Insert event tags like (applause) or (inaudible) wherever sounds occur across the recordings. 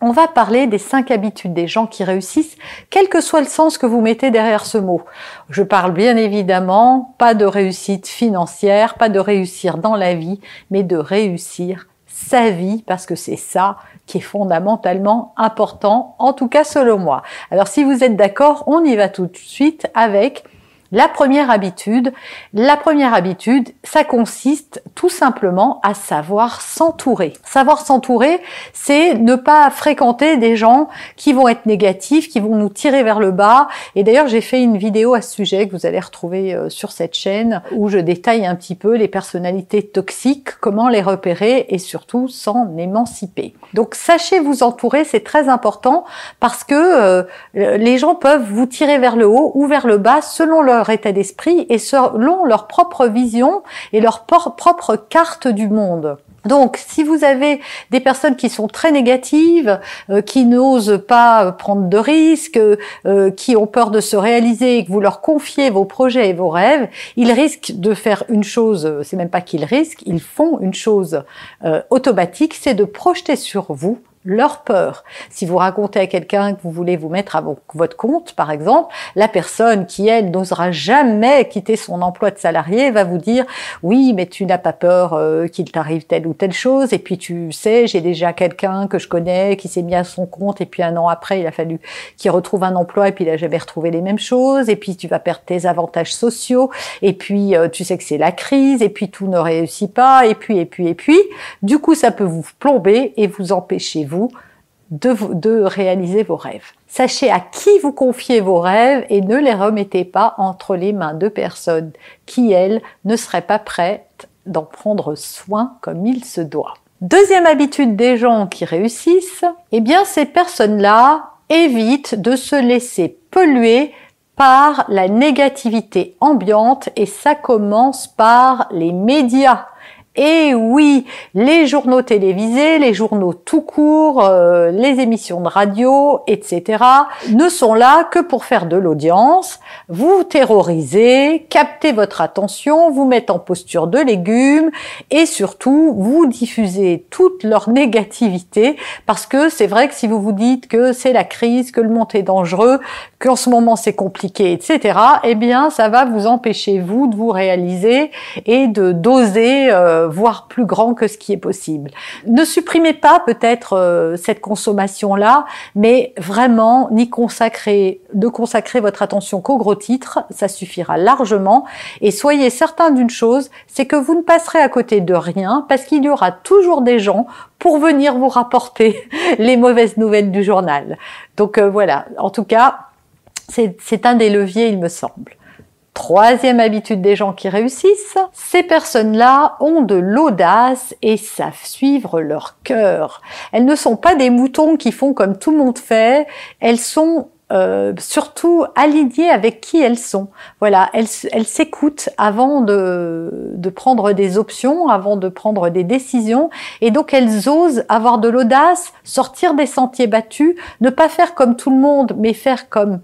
on va parler des cinq habitudes des gens qui réussissent, quel que soit le sens que vous mettez derrière ce mot. Je parle bien évidemment pas de réussite financière, pas de réussir dans la vie, mais de réussir sa vie, parce que c'est ça qui est fondamentalement important, en tout cas selon moi. Alors si vous êtes d'accord, on y va tout de suite avec la première habitude, la première habitude, ça consiste tout simplement à savoir s'entourer. Savoir s'entourer, c'est ne pas fréquenter des gens qui vont être négatifs, qui vont nous tirer vers le bas. Et d'ailleurs, j'ai fait une vidéo à ce sujet que vous allez retrouver euh, sur cette chaîne où je détaille un petit peu les personnalités toxiques, comment les repérer et surtout s'en émanciper. Donc sachez vous entourer, c'est très important parce que euh, les gens peuvent vous tirer vers le haut ou vers le bas selon leur état d'esprit et selon leur propre vision et leur propre carte du monde. Donc, si vous avez des personnes qui sont très négatives, euh, qui n'osent pas prendre de risques, euh, qui ont peur de se réaliser et que vous leur confiez vos projets et vos rêves, ils risquent de faire une chose, c'est même pas qu'ils risquent, ils font une chose euh, automatique, c'est de projeter sur vous leur peur. Si vous racontez à quelqu'un que vous voulez vous mettre à votre compte, par exemple, la personne qui, elle, n'osera jamais quitter son emploi de salarié va vous dire oui, mais tu n'as pas peur euh, qu'il t'arrive telle ou telle chose. Et puis tu sais, j'ai déjà quelqu'un que je connais qui s'est mis à son compte et puis un an après, il a fallu qu'il retrouve un emploi et puis il a jamais retrouvé les mêmes choses. Et puis tu vas perdre tes avantages sociaux. Et puis euh, tu sais que c'est la crise. Et puis tout ne réussit pas. Et puis et puis et puis. Du coup, ça peut vous plomber et vous empêcher de, réaliser vos rêves. Sachez à qui vous confiez vos rêves et ne les remettez pas entre les mains de personnes qui, elles, ne seraient pas prêtes d'en prendre soin comme il se doit. Deuxième habitude des gens qui réussissent, eh bien ces personnes-là évitent de se laisser polluer par la négativité ambiante et ça commence par les médias. Et oui, les journaux télévisés, les journaux tout court, euh, les émissions de radio, etc., ne sont là que pour faire de l'audience, vous terroriser, capter votre attention, vous mettre en posture de légumes et surtout vous diffuser toute leur négativité parce que c'est vrai que si vous vous dites que c'est la crise, que le monde est dangereux, qu'en ce moment c'est compliqué, etc., eh bien ça va vous empêcher vous de vous réaliser et de doser euh, euh, voire plus grand que ce qui est possible. Ne supprimez pas peut-être euh, cette consommation-là, mais vraiment n'y consacrer, de consacrer votre attention qu'aux gros titres, ça suffira largement. Et soyez certain d'une chose, c'est que vous ne passerez à côté de rien parce qu'il y aura toujours des gens pour venir vous rapporter (laughs) les mauvaises nouvelles du journal. Donc euh, voilà, en tout cas, c'est un des leviers, il me semble. Troisième habitude des gens qui réussissent, ces personnes-là ont de l'audace et savent suivre leur cœur. Elles ne sont pas des moutons qui font comme tout le monde fait, elles sont euh, surtout alignées avec qui elles sont. Voilà, elles s'écoutent avant de, de prendre des options, avant de prendre des décisions, et donc elles osent avoir de l'audace, sortir des sentiers battus, ne pas faire comme tout le monde, mais faire comme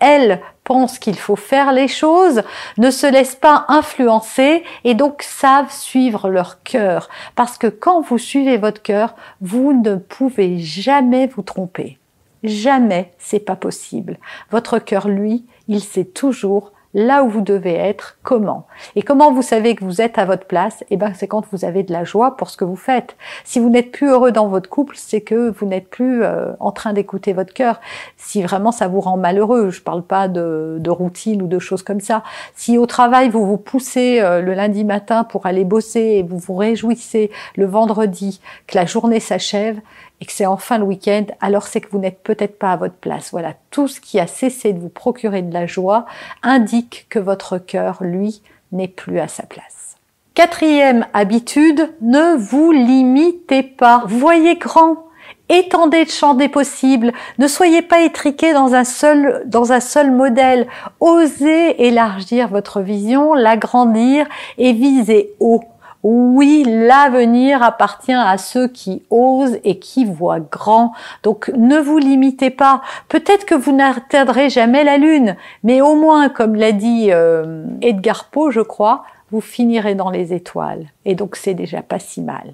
elles pensent qu'il faut faire les choses, ne se laissent pas influencer et donc savent suivre leur cœur. Parce que quand vous suivez votre cœur, vous ne pouvez jamais vous tromper. Jamais, c'est pas possible. Votre cœur, lui, il sait toujours là où vous devez être, comment. Et comment vous savez que vous êtes à votre place Eh ben, c'est quand vous avez de la joie pour ce que vous faites. Si vous n'êtes plus heureux dans votre couple, c'est que vous n'êtes plus euh, en train d'écouter votre cœur. Si vraiment ça vous rend malheureux, je parle pas de, de, routine ou de choses comme ça. Si au travail vous vous poussez euh, le lundi matin pour aller bosser et vous vous réjouissez le vendredi que la journée s'achève, et que c'est enfin le week-end, alors c'est que vous n'êtes peut-être pas à votre place. Voilà, tout ce qui a cessé de vous procurer de la joie indique que votre cœur, lui, n'est plus à sa place. Quatrième habitude, ne vous limitez pas. Voyez grand. Étendez le champ des possibles. Ne soyez pas étriqué dans un seul, dans un seul modèle. Osez élargir votre vision, l'agrandir et visez haut. Oui, l'avenir appartient à ceux qui osent et qui voient grand. Donc ne vous limitez pas. Peut-être que vous n'atteindrez jamais la Lune, mais au moins, comme l'a dit euh, Edgar Poe, je crois, vous finirez dans les étoiles. Et donc c'est déjà pas si mal.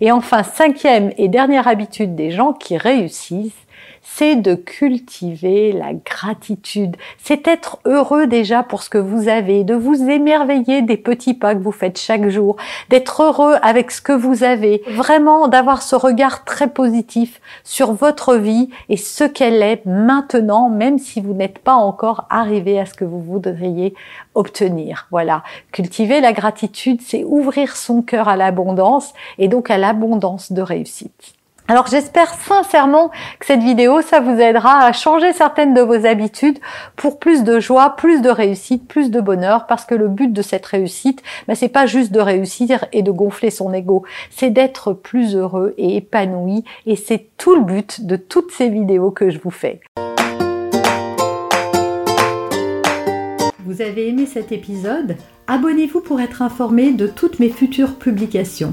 Et enfin, cinquième et dernière habitude des gens qui réussissent, c'est de cultiver la gratitude. C'est être heureux déjà pour ce que vous avez, de vous émerveiller des petits pas que vous faites chaque jour, d'être heureux avec ce que vous avez, vraiment d'avoir ce regard très positif sur votre vie et ce qu'elle est maintenant, même si vous n'êtes pas encore arrivé à ce que vous voudriez obtenir. Voilà. Cultiver la gratitude, c'est ouvrir son cœur à l'abondance et donc à l'abondance de réussite. Alors j'espère sincèrement que cette vidéo, ça vous aidera à changer certaines de vos habitudes pour plus de joie, plus de réussite, plus de bonheur, parce que le but de cette réussite, ben, c'est pas juste de réussir et de gonfler son ego, c'est d'être plus heureux et épanoui, et c'est tout le but de toutes ces vidéos que je vous fais. Vous avez aimé cet épisode? Abonnez-vous pour être informé de toutes mes futures publications.